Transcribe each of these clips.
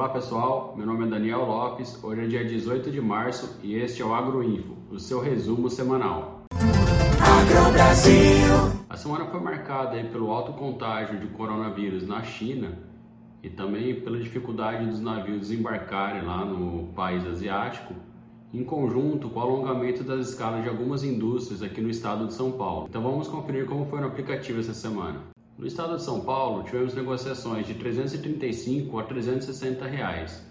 Olá pessoal, meu nome é Daniel Lopes, hoje é dia 18 de março e este é o Agroinfo, o seu resumo semanal. A semana foi marcada pelo alto contágio de coronavírus na China e também pela dificuldade dos navios desembarcarem lá no país asiático, em conjunto com o alongamento das escalas de algumas indústrias aqui no estado de São Paulo. Então vamos conferir como foi no aplicativo essa semana. No estado de São Paulo, tivemos negociações de 335 a 360 reais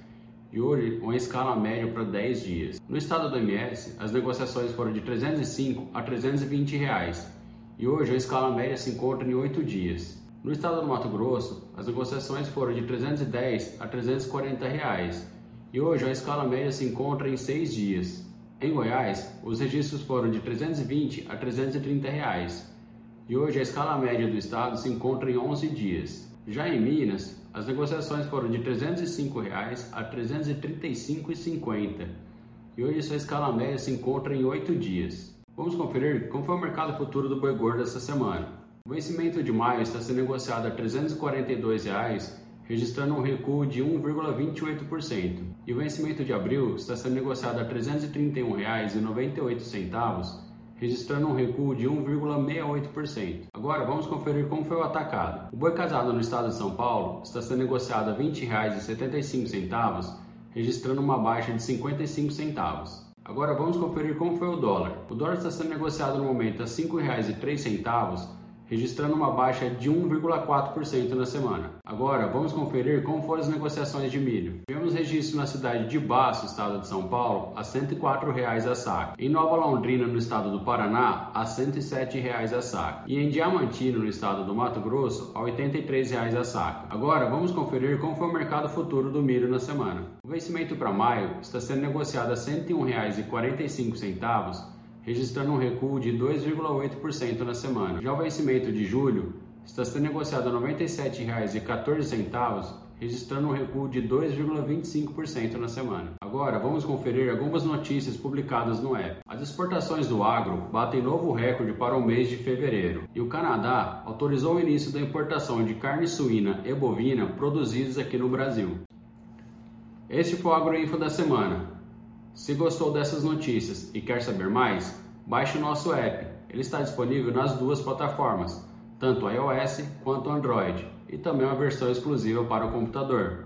e hoje uma escala média para 10 dias. No estado do MS, as negociações foram de 305 a 320 reais e hoje a escala média se encontra em 8 dias. No estado do Mato Grosso, as negociações foram de 310 a 340 reais e hoje a escala média se encontra em 6 dias. Em Goiás, os registros foram de 320 a 330 reais e hoje a escala média do estado se encontra em 11 dias. Já em Minas, as negociações foram de 305 reais a R$ 335,50 e hoje sua escala média se encontra em 8 dias. Vamos conferir como foi o mercado futuro do boi gordo essa semana. O vencimento de maio está sendo negociado a 342 reais, registrando um recuo de 1,28%, e o vencimento de abril está sendo negociado a R$ 331,98 registrando um recuo de 1,68%. Agora vamos conferir como foi o atacado. O boi casado no estado de São Paulo está sendo negociado a R$ 20,75, registrando uma baixa de 55 centavos. Agora vamos conferir como foi o dólar. O dólar está sendo negociado no momento a R$ 5,03, registrando uma baixa de 1,4% na semana. Agora, vamos conferir como foram as negociações de milho. Tivemos registro na cidade de Baço, estado de São Paulo, a R$ 104,00 a saca. Em Nova Londrina, no estado do Paraná, a R$ 107,00 a saca. E em Diamantino, no estado do Mato Grosso, a R$ 83,00 a saca. Agora, vamos conferir como foi o mercado futuro do milho na semana. O vencimento para maio está sendo negociado a R$ 101,45 registrando um recuo de 2,8% na semana. Já o vencimento de julho está sendo negociado a R$ 97,14, registrando um recuo de 2,25% na semana. Agora, vamos conferir algumas notícias publicadas no app. As exportações do agro batem novo recorde para o mês de fevereiro e o Canadá autorizou o início da importação de carne suína e bovina produzidos aqui no Brasil. Este foi o Agroinfo da semana. Se gostou dessas notícias e quer saber mais, baixe o nosso app. Ele está disponível nas duas plataformas, tanto iOS quanto Android, e também uma versão exclusiva para o computador.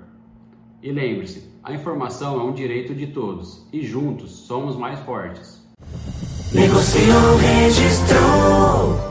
E lembre-se, a informação é um direito de todos e juntos somos mais fortes. Negociou, registrou.